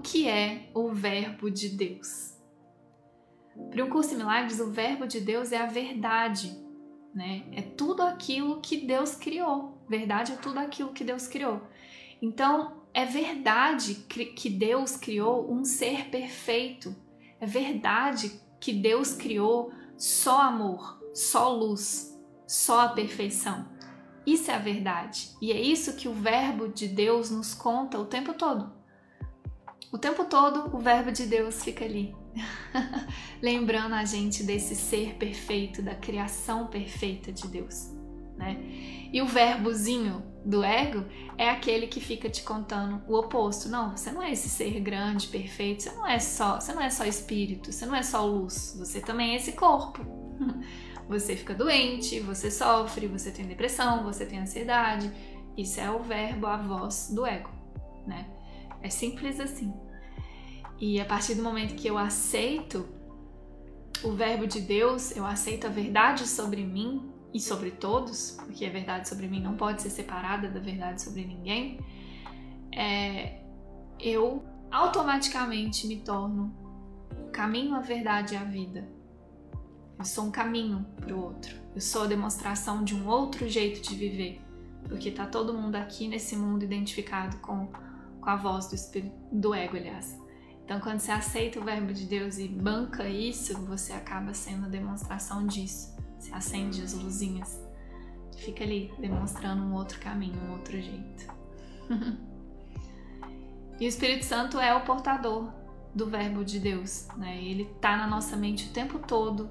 o que é o Verbo de Deus. Para um curso em milagres, o Verbo de Deus é a verdade, né? É tudo aquilo que Deus criou. Verdade é tudo aquilo que Deus criou. Então, é verdade que Deus criou um ser perfeito. É verdade que Deus criou só amor, só luz, só a perfeição. Isso é a verdade. E é isso que o Verbo de Deus nos conta o tempo todo. O tempo todo o Verbo de Deus fica ali, lembrando a gente desse ser perfeito, da criação perfeita de Deus. Né? E o verbozinho do ego é aquele que fica te contando o oposto. Não, você não é esse ser grande, perfeito, você não é só, você não é só espírito, você não é só luz, você também é esse corpo. Você fica doente, você sofre, você tem depressão, você tem ansiedade. Isso é o verbo, a voz do ego, né? É simples assim. E a partir do momento que eu aceito o verbo de Deus, eu aceito a verdade sobre mim e sobre todos, porque a verdade sobre mim não pode ser separada da verdade sobre ninguém, é, eu automaticamente me torno o caminho, a verdade e a vida. Eu sou um caminho para o outro. Eu sou a demonstração de um outro jeito de viver. Porque tá todo mundo aqui nesse mundo identificado com, com a voz do, espírito, do ego, aliás. Então, quando você aceita o verbo de Deus e banca isso, você acaba sendo a demonstração disso. Você acende as luzinhas. Fica ali demonstrando um outro caminho, um outro jeito. e o Espírito Santo é o portador do verbo de Deus, né? Ele tá na nossa mente o tempo todo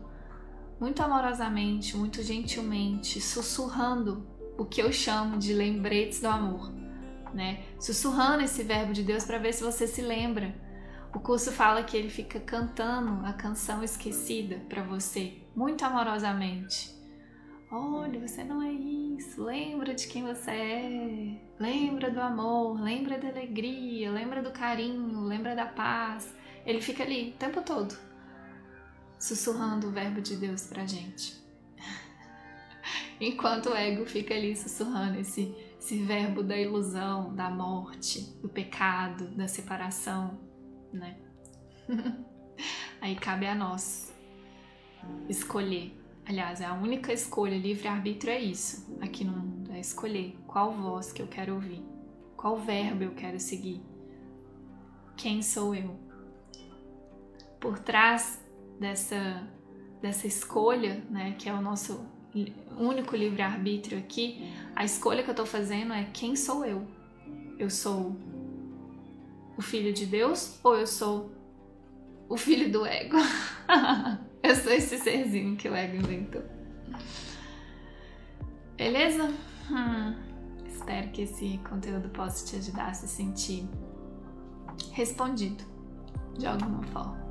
muito amorosamente, muito gentilmente, sussurrando o que eu chamo de lembretes do amor, né? Sussurrando esse verbo de Deus para ver se você se lembra. O curso fala que ele fica cantando a canção esquecida para você, muito amorosamente. Olha, você não é isso. Lembra de quem você é. Lembra do amor, lembra da alegria, lembra do carinho, lembra da paz. Ele fica ali o tempo todo sussurrando o verbo de Deus pra gente. Enquanto o ego fica ali sussurrando esse, esse verbo da ilusão, da morte, do pecado, da separação, né? Aí cabe a nós escolher. Aliás, a única escolha, livre-arbítrio é isso aqui no mundo, é escolher qual voz que eu quero ouvir, qual verbo eu quero seguir, quem sou eu. Por trás dessa, dessa escolha, né, que é o nosso único livre-arbítrio aqui, a escolha que eu estou fazendo é quem sou eu? Eu sou o filho de Deus ou eu sou o filho do ego? eu sou esse serzinho que o ego inventou. Beleza? Hum, espero que esse conteúdo possa te ajudar a se sentir respondido de alguma forma.